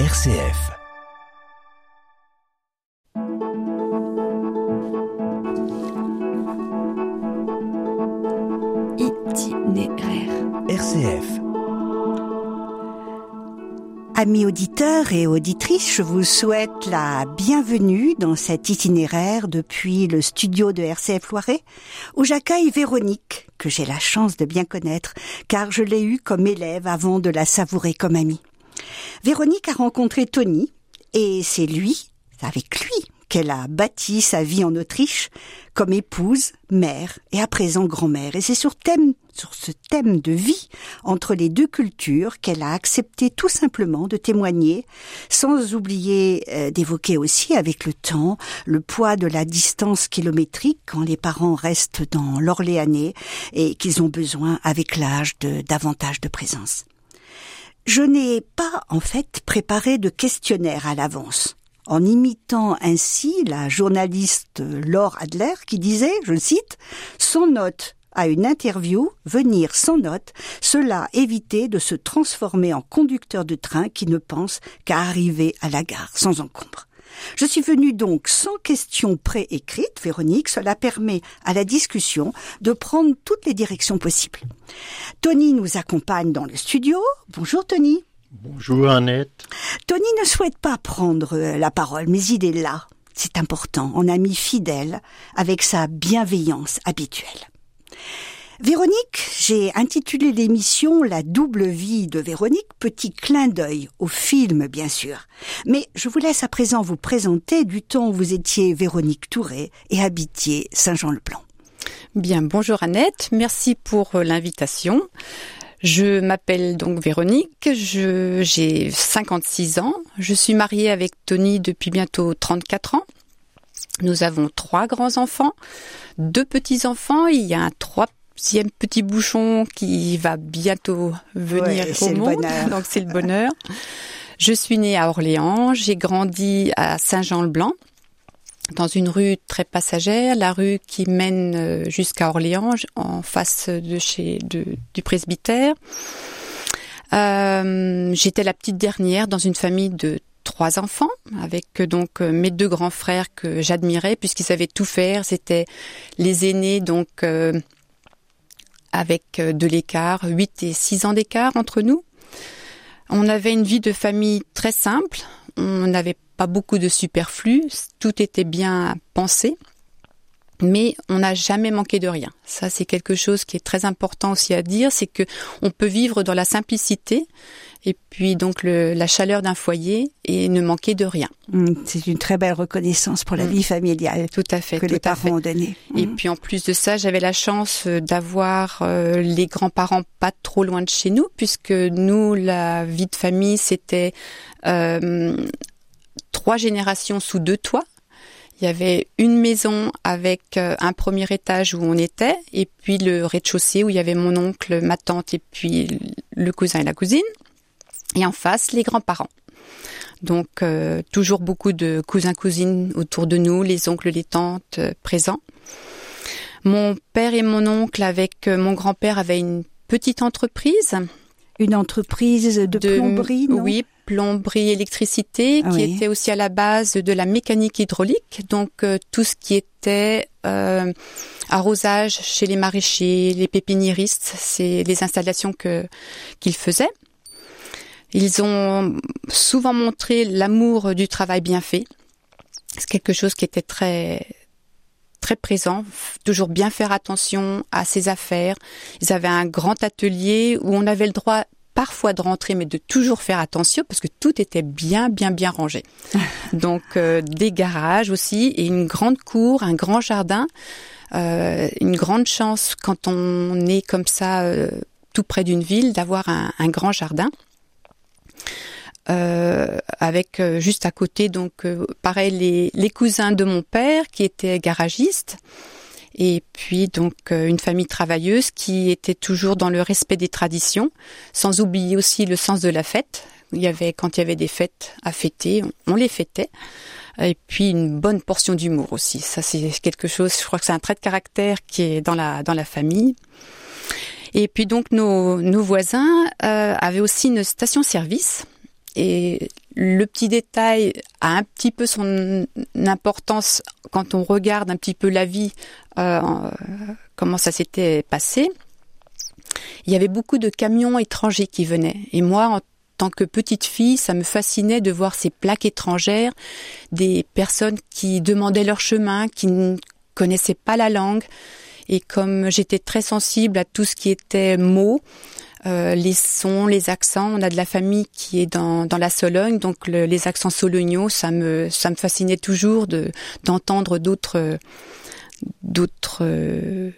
RCF. Itinéraire. RCF. Amis auditeurs et auditrices, je vous souhaite la bienvenue dans cet itinéraire depuis le studio de RCF Loiret, où j'accueille Véronique, que j'ai la chance de bien connaître, car je l'ai eue comme élève avant de la savourer comme amie. Véronique a rencontré Tony, et c'est lui, avec lui, qu'elle a bâti sa vie en Autriche comme épouse, mère et à présent grand-mère. Et c'est sur thème, sur ce thème de vie entre les deux cultures qu'elle a accepté tout simplement de témoigner, sans oublier euh, d'évoquer aussi avec le temps le poids de la distance kilométrique quand les parents restent dans l'Orléanais et qu'ils ont besoin avec l'âge de davantage de présence. Je n'ai pas en fait préparé de questionnaire à l'avance en imitant ainsi la journaliste Laure Adler qui disait, je cite, sans note à une interview, venir sans note, cela éviter de se transformer en conducteur de train qui ne pense qu'à arriver à la gare sans encombre. Je suis venue donc sans question préécrite, Véronique, cela permet à la discussion de prendre toutes les directions possibles. Tony nous accompagne dans le studio. Bonjour Tony. Bonjour Annette. Tony ne souhaite pas prendre euh, la parole, mais il est là. C'est important, en ami fidèle, avec sa bienveillance habituelle. Véronique, j'ai intitulé l'émission La double vie de Véronique, petit clin d'œil au film bien sûr. Mais je vous laisse à présent vous présenter du temps où vous étiez Véronique Touré et habitiez Saint-Jean-le-Plan. Bien, bonjour Annette, merci pour euh, l'invitation. Je m'appelle donc Véronique, j'ai 56 ans, je suis mariée avec Tony depuis bientôt 34 ans. Nous avons trois grands-enfants, deux petits-enfants, il y a un troisième petit bouchon qui va bientôt venir au monde, donc c'est le bonheur. Je suis née à Orléans, j'ai grandi à Saint-Jean-le-Blanc dans une rue très passagère, la rue qui mène euh, jusqu'à Orléans, en face de chez du presbytère. Euh, J'étais la petite dernière dans une famille de trois enfants, avec euh, donc mes deux grands frères que j'admirais puisqu'ils savaient tout faire. C'était les aînés donc avec de l'écart, 8 et 6 ans d'écart entre nous. On avait une vie de famille très simple. On n'avait pas beaucoup de superflu, tout était bien pensé. Mais on n'a jamais manqué de rien. Ça, c'est quelque chose qui est très important aussi à dire, c'est que on peut vivre dans la simplicité et puis donc la chaleur d'un foyer et ne manquer de rien. Mmh, c'est une très belle reconnaissance pour la mmh. vie familiale. Tout à fait. Que les parents ont donné. Et mmh. puis en plus de ça, j'avais la chance euh, d'avoir euh, les grands-parents pas trop loin de chez nous, puisque nous, la vie de famille, c'était euh, trois générations sous deux toits. Il y avait une maison avec euh, un premier étage où on était, et puis le rez-de-chaussée où il y avait mon oncle, ma tante, et puis le cousin et la cousine. Et en face, les grands-parents. Donc euh, toujours beaucoup de cousins-cousines autour de nous, les oncles, les tantes euh, présents. Mon père et mon oncle avec mon grand-père avaient une petite entreprise. Une entreprise de, plomberie, non? Oui, plomberie électricité ah qui était aussi à la base de la mécanique hydraulique. Donc euh, tout ce qui était euh, arrosage chez les maraîchers les pépiniéristes c'est les installations que qu'ils faisaient. Ils ont souvent montré l'amour du travail bien fait. C'est quelque chose qui était très très présent, toujours bien faire attention à ses affaires. Ils avaient un grand atelier où on avait le droit parfois de rentrer, mais de toujours faire attention parce que tout était bien, bien, bien rangé. Donc euh, des garages aussi et une grande cour, un grand jardin. Euh, une grande chance quand on est comme ça euh, tout près d'une ville d'avoir un, un, grand jardin. avec juste à côté donc pareil les, les cousins de mon père qui étaient garagistes et puis donc euh, une famille travailleuse qui était toujours dans le respect des traditions, sans oublier aussi le sens de la fête. Il y avait quand il y avait des fêtes à fêter, on les fêtait. Et puis une bonne portion d'humour aussi. Ça c'est quelque chose, je crois que c'est un trait de caractère qui est dans la dans la famille. Et puis donc nos, nos voisins euh, avaient aussi une station-service. Et le petit détail a un petit peu son importance quand on regarde un petit peu la vie, euh, comment ça s'était passé. Il y avait beaucoup de camions étrangers qui venaient. Et moi, en tant que petite fille, ça me fascinait de voir ces plaques étrangères, des personnes qui demandaient leur chemin, qui ne connaissaient pas la langue. Et comme j'étais très sensible à tout ce qui était mots, euh, les sons, les accents. On a de la famille qui est dans, dans la Sologne, donc les accents solognaux, ça me ça me fascinait toujours de d'entendre d'autres d'autres euh,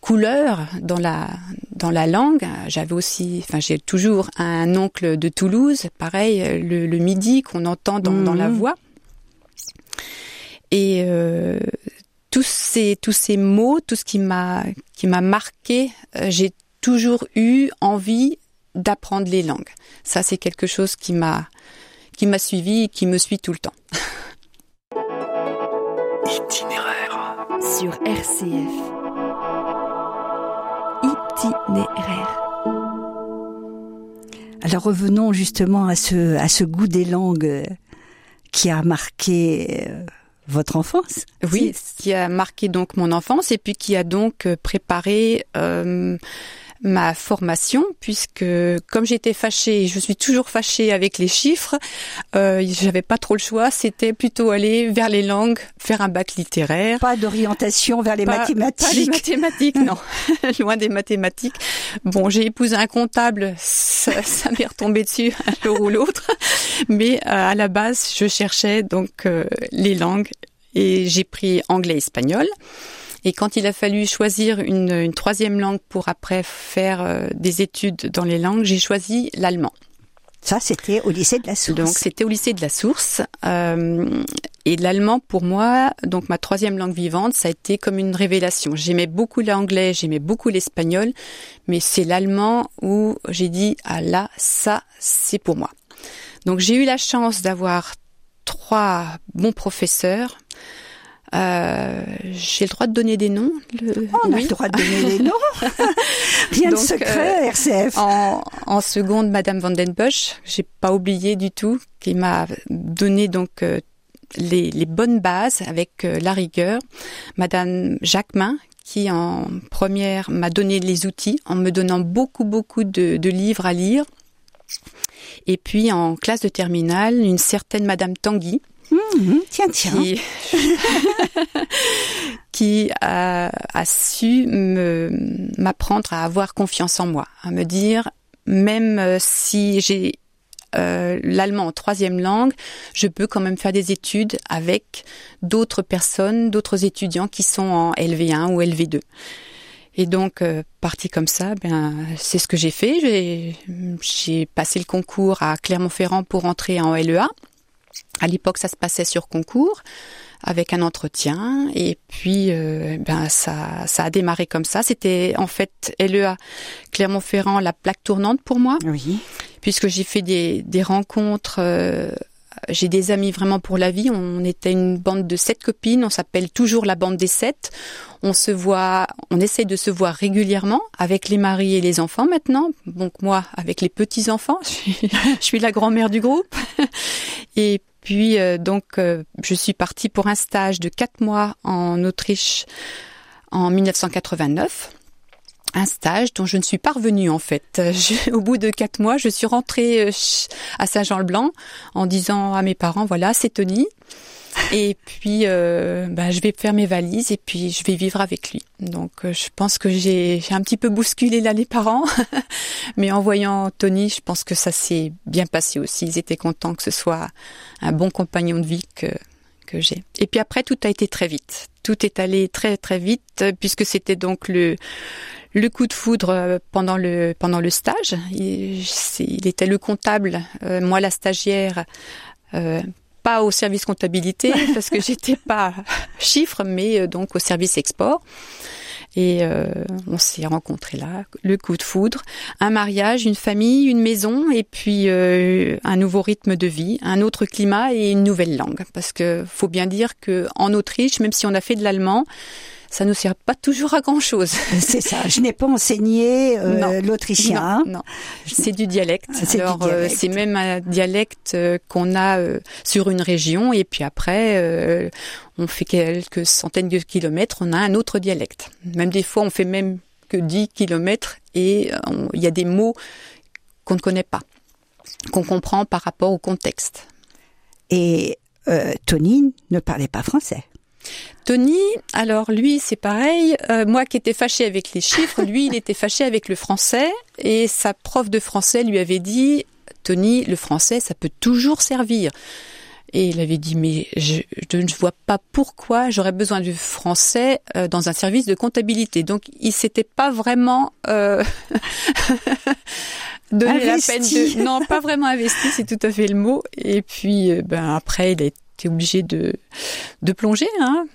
couleurs dans la dans la langue. J'avais aussi, enfin j'ai toujours un oncle de Toulouse, pareil le, midi qu'on entend dans, dans la mmh. voix. Et euh, tous ces tous ces mots, tout ce qui m'a qui m'a marqué, j'ai toujours eu envie d'apprendre les langues. Ça, c'est quelque chose qui m'a qui m'a suivi et qui me suit tout le temps. Itinéraire sur RCF. Itinéraire. Alors revenons justement à ce à ce goût des langues qui a marqué euh, votre enfance. Oui, qui a marqué donc mon enfance et puis qui a donc préparé euh, ma formation puisque comme j'étais fâchée, je suis toujours fâchée avec les chiffres, euh, j'avais pas trop le choix, c'était plutôt aller vers les langues, faire un bac littéraire. Pas d'orientation vers les mathématiques. Pas les mathématiques, non, loin des mathématiques. Bon, j'ai épousé un comptable, ça, m'est retombé dessus un jour ou l'autre, mais euh, à la base, je cherchais donc euh, les langues et j'ai pris anglais et espagnol. Et quand il a fallu choisir une, une troisième langue pour après faire euh, des études dans les langues, j'ai choisi l'allemand. Ça, c'était au lycée de la Source. Donc, c'était au lycée de la Source. Euh, et l'allemand, pour moi, donc ma troisième langue vivante, ça a été comme une révélation. J'aimais beaucoup l'anglais, j'aimais beaucoup l'espagnol, mais c'est l'allemand où j'ai dit, ah là, ça, c'est pour moi. Donc, j'ai eu la chance d'avoir trois bons professeurs euh, j'ai le droit de donner des noms. Le... On a le droit de donner des noms. Rien de secret, euh, RCF. En, en, seconde, Madame Van Den Busch, j'ai pas oublié du tout, qui m'a donné donc euh, les, les, bonnes bases avec la rigueur. Madame Jacquemin, qui en première m'a donné les outils en me donnant beaucoup beaucoup de, de livres à lire. Et puis en classe de terminale, une certaine Madame Tanguy, Mmh, tiens, tiens. Qui, a, su m'apprendre à avoir confiance en moi, à me dire, même euh, si j'ai euh, l'allemand en troisième langue, je peux quand même faire des études avec d'autres personnes, d'autres étudiants qui sont en LV1 ou LV2. Et donc, euh, parti comme ça, ben c'est ce que j'ai fait. J'ai passé le concours à Clermont-Ferrand pour entrer en LEA. À l'époque, ça se passait sur concours avec un entretien et puis euh, ben ça ça a démarré comme ça. C'était en fait LEA Clermont-Ferrand la plaque tournante pour moi. Oui. Puisque j'ai fait des des rencontres euh, j'ai des amis vraiment pour la vie. On était une bande de sept copines. On s'appelle toujours la bande des sept. On se voit, on essaie de se voir régulièrement avec les maris et les enfants maintenant. Donc moi, avec les petits enfants, je suis, la grand-mère du groupe. Et puis euh, donc, euh, je suis partie pour un stage de quatre mois en Autriche en 1989 un stage dont je ne suis pas revenue en fait. au bout de quatre mois, je suis rentrée euh, à Saint-Jean-le-Blanc en disant à mes parents voilà c'est Tony et puis euh, bah, je vais faire mes valises et puis je vais vivre avec lui. Donc euh, je pense que j'ai un petit peu bousculé là les parents, mais en voyant Tony, je pense que ça s'est bien passé aussi. Ils étaient contents que ce soit un bon compagnon de vie que que j'ai. Et puis après tout a été très vite. Tout est allé très très vite puisque c'était donc le le coup de foudre euh, pendant le pendant le stage. Il, il était le comptable, euh, moi la stagiaire. Euh, pas au service comptabilité parce que j'étais pas chiffre, mais donc au service export. Et on s'est rencontrés là, le coup de foudre, un mariage, une famille, une maison, et puis un nouveau rythme de vie, un autre climat et une nouvelle langue. Parce que faut bien dire que en Autriche, même si on a fait de l'allemand, ça nous sert pas toujours à grand chose. C'est ça. Je n'ai pas enseigné euh, l'autrichien. Non, c'est du dialecte. Alors euh, c'est même un dialecte euh, qu'on a sur une région et puis après on fait quelques centaines de kilomètres, on a un autre dialecte. Même des fois on fait même que 10 kilomètres et il y a des mots qu'on ne connaît pas, qu'on comprend par rapport au contexte. Et Tony ne parlait pas français. Tony, alors lui, c'est pareil. Euh, moi qui étais fâchée avec les chiffres, lui, il était fâché avec le français. Et sa prof de français lui avait dit, Tony, le français, ça peut toujours servir. Et il avait dit, mais je, ne vois pas pourquoi j'aurais besoin du français euh, dans un service de comptabilité. Donc, il s'était pas vraiment euh, donné la peine de... Non, pas vraiment investi, c'est tout à fait le mot. Et puis, euh, ben après, il a obligé de, de plonger. Hein.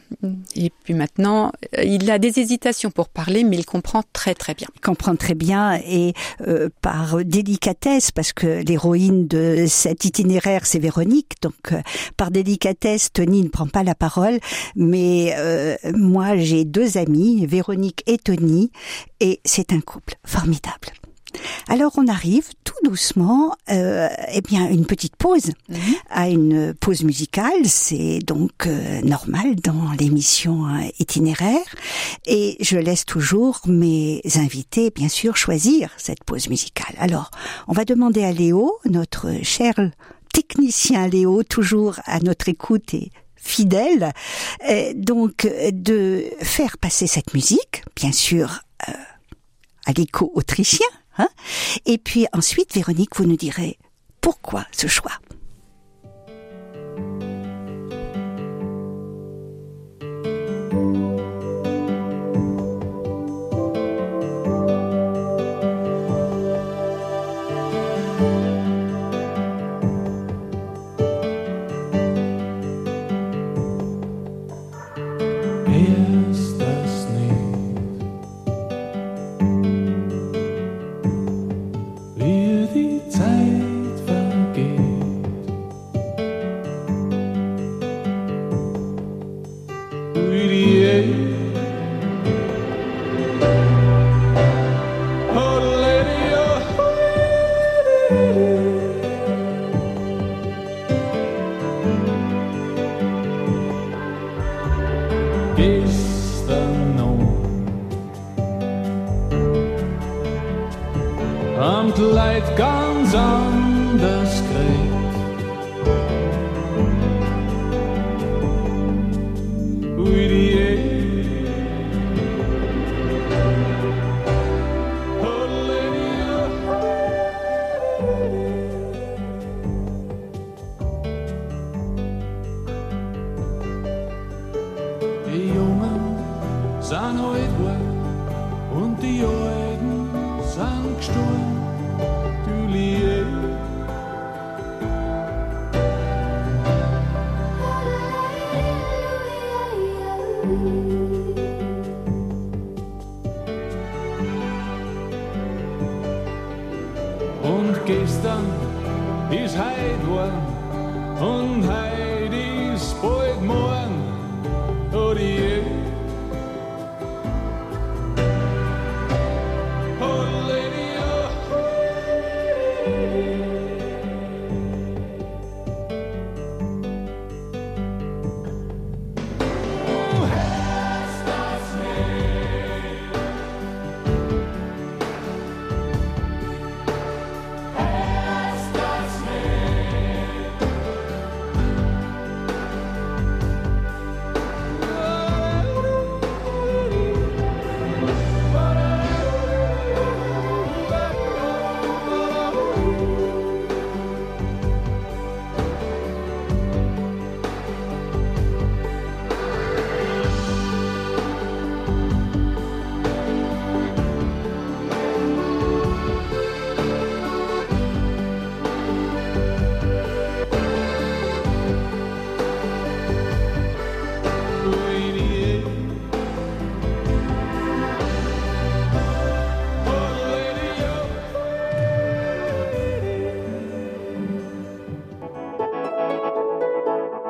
Et puis maintenant, il a des hésitations pour parler, mais il comprend très très bien. Il comprend très bien et euh, par délicatesse, parce que l'héroïne de cet itinéraire, c'est Véronique. Donc euh, par délicatesse, Tony ne prend pas la parole, mais euh, moi j'ai deux amis, Véronique et Tony, et c'est un couple formidable. Alors on arrive tout doucement, euh, eh bien, une petite pause, mhm. à une pause musicale. C'est donc euh, normal dans l'émission hein, itinéraire. Et je laisse toujours mes invités, bien sûr, choisir cette pause musicale. Alors, on va demander à Léo, notre cher technicien Léo, toujours à notre écoute et fidèle, euh, donc de faire passer cette musique, bien sûr, euh, à l'écho autrichien, Hein Et puis ensuite, Véronique, vous nous direz pourquoi ce choix. Die Jungen sind alt geworden und die Alten sind gestorben. Du liebst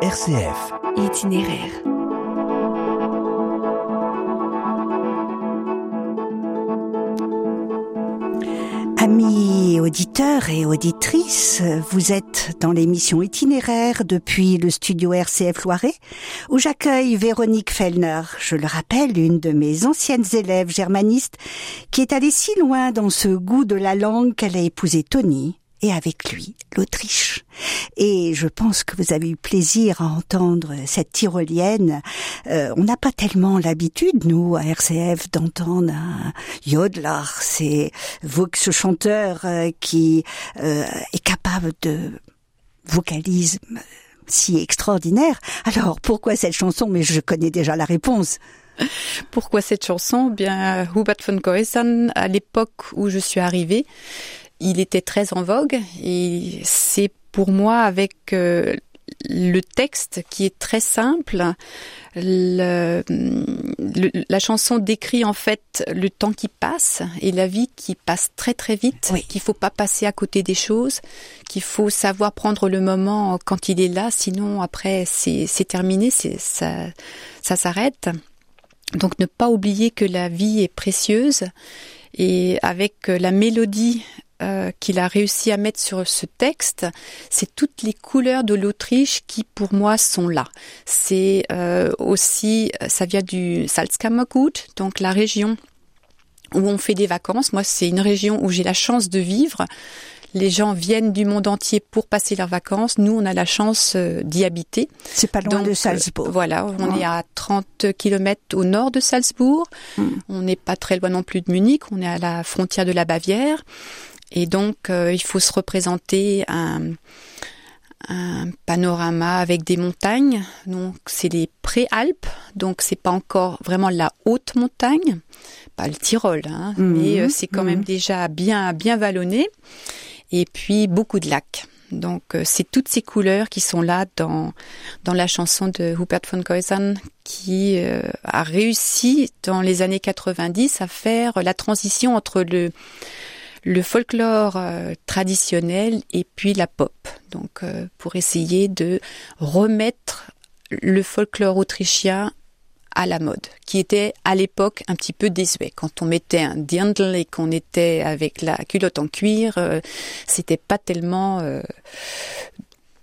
RCF. Itinéraire. Amis auditeurs et auditrices, vous êtes dans l'émission itinéraire depuis le studio RCF Loiret, où j'accueille Véronique Fellner, je le rappelle, une de mes anciennes élèves germanistes, qui est allée si loin dans ce goût de la langue qu'elle a épousé Tony, et avec lui l'Autriche. Et je pense que vous avez eu plaisir à entendre cette tyrolienne. Euh, on n'a pas tellement l'habitude, nous, à RCF, d'entendre un yodeler. C'est ce chanteur euh, qui euh, est capable de vocalisme si extraordinaire. Alors, pourquoi cette chanson? Mais je connais déjà la réponse. Pourquoi cette chanson? Bien, Hubert von Goesan, à l'époque où je suis arrivée, il était très en vogue et c'est pour moi avec euh, le texte qui est très simple. Le, la chanson décrit en fait le temps qui passe et la vie qui passe très très vite, oui. qu'il faut pas passer à côté des choses, qu'il faut savoir prendre le moment quand il est là, sinon après c'est terminé, ça, ça s'arrête. Donc ne pas oublier que la vie est précieuse et avec la mélodie euh, qu'il a réussi à mettre sur ce texte, c'est toutes les couleurs de l'Autriche qui pour moi sont là. C'est euh, aussi, ça vient du Salzkammergut, donc la région où on fait des vacances. Moi, c'est une région où j'ai la chance de vivre. Les gens viennent du monde entier pour passer leurs vacances. Nous, on a la chance euh, d'y habiter. C'est pas loin de Salzbourg. voilà, on est à 30 km au nord de Salzbourg. Hmm. On n'est pas très loin non plus de Munich. On est à la frontière de la Bavière. Et donc, euh, il faut se représenter un, un, panorama avec des montagnes. Donc, c'est les préalpes. Donc, c'est pas encore vraiment la haute montagne, pas le Tyrol, hein, mhm. mais euh, c'est quand même mhm. déjà bien bien vallonné. Et puis beaucoup de lacs. Donc, euh, c'est toutes ces couleurs qui sont là dans dans la chanson de Hubert von Goesan qui a réussi dans les années 90 à faire la transition entre le le folklore euh, traditionnel et puis la pop. Donc euh, pour essayer de remettre le folklore autrichien à la mode, qui était à l'époque un petit peu désuet. Quand on mettait un dirndl et qu'on était avec la culotte en cuir, euh, c'était pas tellement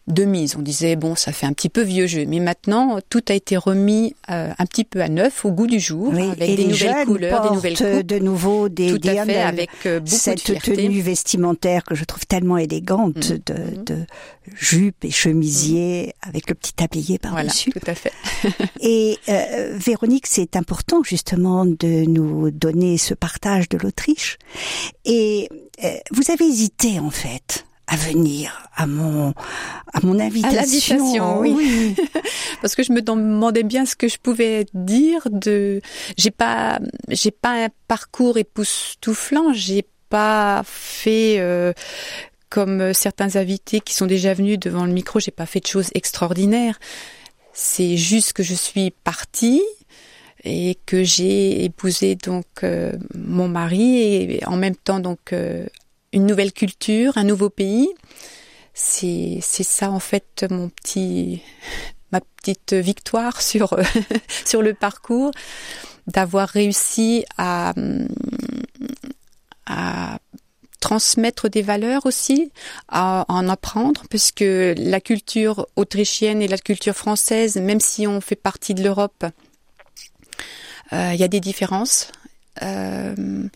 de mise. On disait bon, ça fait un petit peu vieux jeu, mais maintenant tout a été remis euh, un petit peu à neuf, au goût du jour, avec des nouvelles couleurs, des nouvelles coupes. de nouveau des tout à fait, avec euh, beaucoup cette de tenue vestimentaire que je trouve tellement élégante mm. de, mm. de, jupe et chemisier mm. avec le petit tablier par-dessus. Voilà, tout à fait. et euh, Véronique, c'est important justement de nous donner ce partage de l'Autriche. Et vous avez hésité en fait à venir à mon à mon invitation. À l'invitation, oui. Parce que je me demandais bien ce que je pouvais dire de j'ai pas j'ai pas un parcours époustouflant, j'ai pas fait euh, comme certains invités qui sont déjà venus devant le micro, j'ai pas fait de choses extraordinaires. C'est juste que je suis partie et que j'ai épousé donc euh, mon mari et en même temps donc euh, une nouvelle culture, un nouveau pays. C'est ça en fait mon petit ma petite victoire sur sur le parcours d'avoir réussi à à transmettre des valeurs aussi, à en apprendre, puisque la culture autrichienne et la culture française, même si on fait partie de l'Europe, euh, il y a des différences. Euh,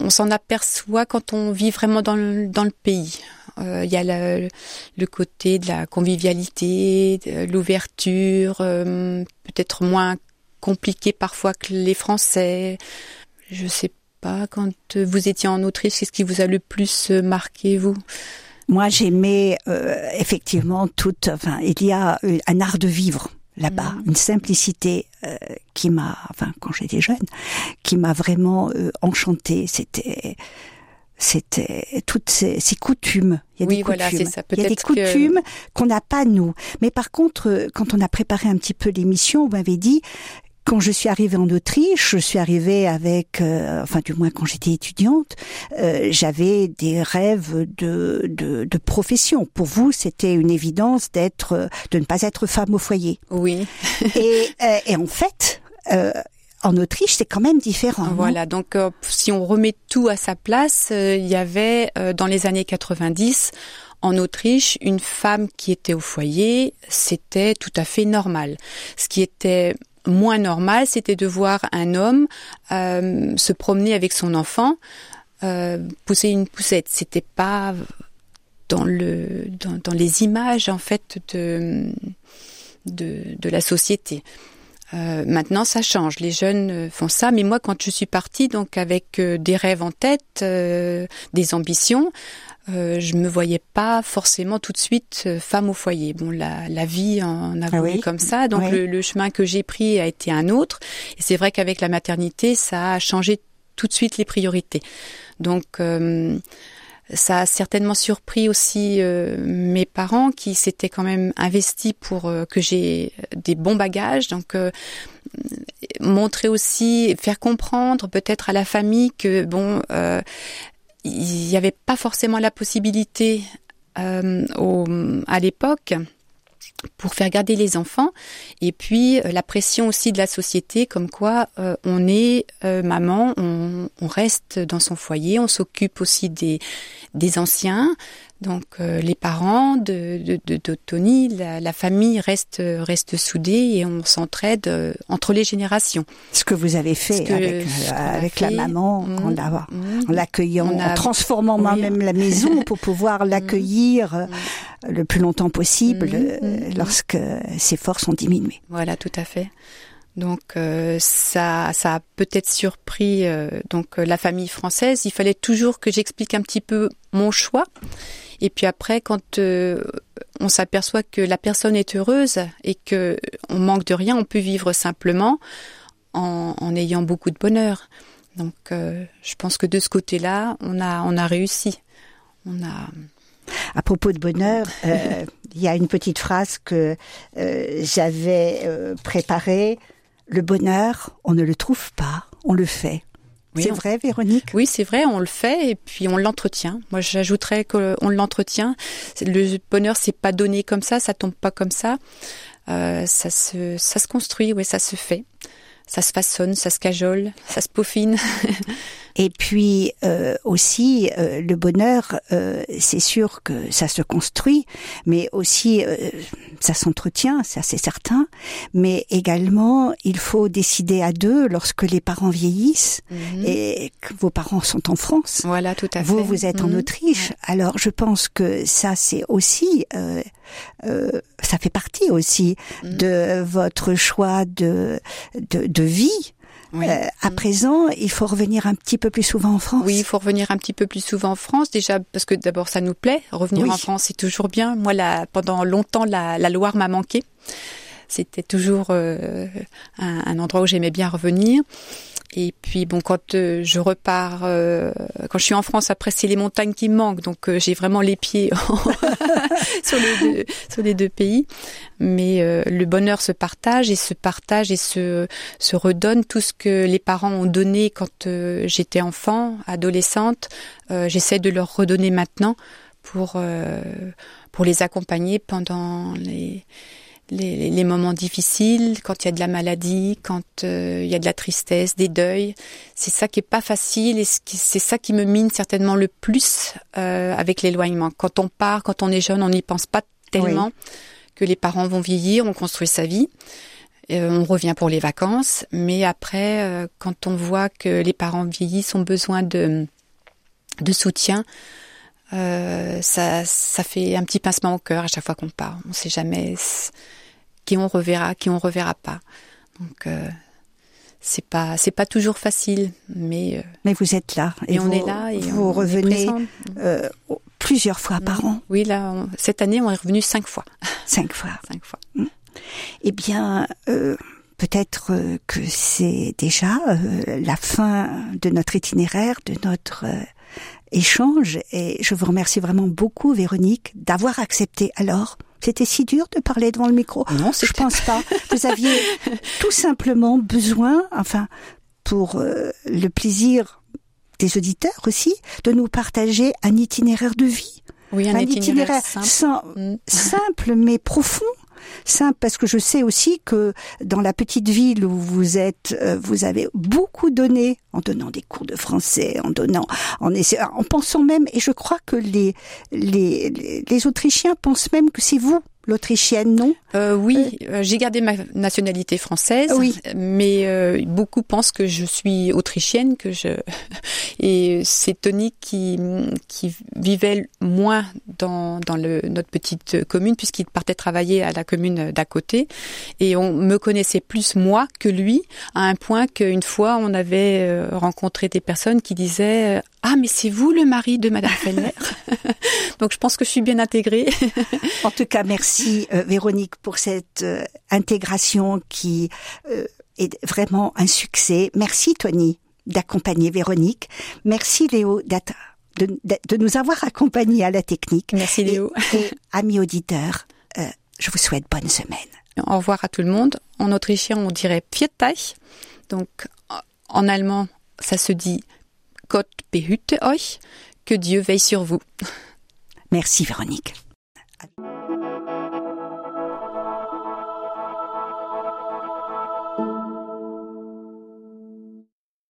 on, s'en aperçoit quand on vit vraiment dans le, dans le pays. Euh, il y a le, côté de la convivialité, de l'ouverture, euh, peut-être moins compliqué parfois que les Français. Je sais pas, quand vous étiez en Autriche, qu'est-ce qui vous a le plus marqué, vous? Moi, j'aimais euh, effectivement tout. Enfin, il y a un art de vivre là-bas, mm. une simplicité euh, qui m'a, enfin quand j'étais jeune, qui m'a vraiment euh, enchantée. C'était c'était toutes ces, coutumes. Il y a des coutumes. ça. Il y a des coutumes qu'on n'a pas nous. Mais par contre, euh, quand on a préparé un petit peu l'émission, on m'avait dit quand je suis arrivée en Autriche, je suis arrivée avec, euh, enfin du moins quand j'étais étudiante, euh, j'avais des rêves de, de, de, profession. Pour vous, c'était une évidence d'être, de ne pas être femme au foyer. Oui. et, euh, et en fait, en Autriche, c'est quand même différent. Voilà, donc euh, si on remet tout à sa place, euh, il y avait dans les années 90 en Autriche, une femme qui était au foyer, c'était tout à fait normal. Ce qui était moins normal, c'était de voir un homme se promener avec son enfant, pousser une poussette. C'était pas dans le dans, les images en fait de la société. Euh, maintenant, ça change. Les jeunes euh, font ça, mais moi, quand je suis partie, donc avec euh, des rêves en tête, des ambitions, je me voyais pas forcément tout de suite femme au foyer. Bon, la, la vie en a ah voulu comme ça, donc le, le, chemin que j'ai pris a été un autre. Et c'est vrai qu'avec la maternité, ça a changé tout de suite les priorités. Donc ça a certainement surpris aussi euh, mes parents qui s'étaient quand même investis pour euh, que j'ai des bons bagages. Donc euh, montrer aussi, faire comprendre peut-être à la famille que bon, il n'y avait pas forcément la possibilité au, à l'époque pour faire garder les enfants. Et puis euh, la pression aussi de la société comme quoi euh, on est euh, maman on, on, reste dans son foyer on s'occupe aussi des des anciens donc euh, les parents de, de, de, de Tony, la, la, famille reste reste soudée et on s'entraide euh, entre les générations. Ce que vous avez fait avec, euh, avec la maman mmh, en, en l'accueillant, en transformant moi-même la maison pour pouvoir mmh. l'accueillir mmh. le plus longtemps possible lorsque ses forces ont diminué. Voilà, tout à fait. Donc ça, ça a peut-être surpris donc la famille française. Il fallait toujours que j'explique un petit peu mon choix et puis après, quand euh, on s'aperçoit que la personne est heureuse et que on manque de rien, on peut vivre simplement en, en ayant beaucoup de bonheur. Donc, euh, je pense que de ce côté-là, on a on a réussi. On a. À propos de bonheur, euh, il y a une petite phrase que j'avais préparée. Le bonheur, on ne le trouve pas, on le fait c'est vrai, Véronique? Oui, c'est vrai, on le fait et puis on l'entretient. Moi, j'ajouterais qu'on l'entretient. Le bonheur, c'est pas donné comme ça, ça tombe pas comme ça. Euh, ça se, ça se construit, oui, ça se fait. Ça se façonne, ça se cajole, ça se peaufine. Et puis euh, aussi euh, le bonheur, euh, c'est sûr que ça se construit, mais aussi euh, ça s'entretient, ça c'est certain. Mais également, il faut décider à deux lorsque les parents vieillissent mhm. et que vos parents sont en France. Voilà, tout à fait. Vous, vous êtes en mhm. Autriche. Alors, je pense que ça, c'est aussi, euh, ça fait partie aussi mhm. de votre choix de, de, de vie euh, à présent, il faut revenir un petit peu plus souvent en France. Oui, il faut revenir un petit peu plus souvent en France, déjà parce que d'abord ça nous plaît. Revenir en France, c'est toujours bien. Moi, là, pendant longtemps, la, la Loire m'a manqué. C'était toujours euh, un, un, endroit où j'aimais bien revenir. Et puis bon, quand euh, je repars, euh, quand je suis en France, après c'est les montagnes qui me manquent, donc euh, j'ai vraiment les pieds sur, les deux, sur les deux pays. Mais le bonheur se partage et se partage et se se redonne tout ce que les parents ont donné quand j'étais enfant, adolescente. J'essaie de leur redonner maintenant pour pour les accompagner pendant les les, les, moments difficiles, quand il y a de la maladie, quand euh, il y a de la tristesse, des deuils. C'est ça qui est pas facile et c'est ça qui me mine certainement le plus euh, avec l'éloignement. Quand on part, quand on est jeune, on n'y pense pas tellement que les parents vont vieillir, on construit sa vie. Euh, on revient pour les vacances, mais après, euh, quand on voit que les parents vieillissent, ont besoin de, de soutien, euh, ça, ça fait un petit pincement au cœur à chaque fois qu'on part. On ne sait jamais qui on reverra, qui on reverra pas. Donc euh, c'est pas c'est pas toujours facile, mais euh, mais vous êtes là et, on est là et vous revenez euh, plusieurs fois par an. Oui, là cette année on est revenu cinq fois. Cinq fois. cinq fois. Mm. Eh bien. Euh, Peut-être que c'est déjà la fin de notre itinéraire, de notre échange, et je vous remercie vraiment beaucoup, Véronique, d'avoir accepté alors c'était si dur de parler devant le micro. Non, je pense pas. Vous aviez tout simplement besoin, enfin, pour euh, le plaisir des auditeurs aussi, de nous partager un itinéraire de vie. Oui, un, itinéraire, simple. Mm. simple mais profond simple parce que je sais aussi que dans la petite ville où vous êtes, euh, vous avez beaucoup donné en donnant des cours de français, en donnant, en en pensant même, et je crois que les, les, les Autrichiens pensent même que c'est vous l'autrichienne, non? Euh, Oui, euh, euh, j'ai gardé ma nationalité française, oui. mais euh, beaucoup pensent que je suis autrichienne, que je et c'est Tony qui qui vivait moins dans dans le notre petite commune puisqu'il partait travailler à la commune d'à côté. Et on me connaissait plus moi que lui à un point qu'une fois on avait rencontré des personnes qui disaient ah mais c'est vous le mari de Madame Feller donc je pense que je suis bien intégrée. en tout cas merci euh, Véronique pour cette euh, intégration qui euh, est vraiment un succès. Merci Tony d'accompagner Véronique. Merci Léo de, de, nous avoir accompagnés à la technique. Merci Léo. Et, amis auditeurs, je vous souhaite bonne semaine. Au revoir à tout le monde. En autrichien, on dirait Pfiettach. Donc, en allemand, ça se dit Gott behüte euch. Que Dieu veille sur vous. Merci Véronique.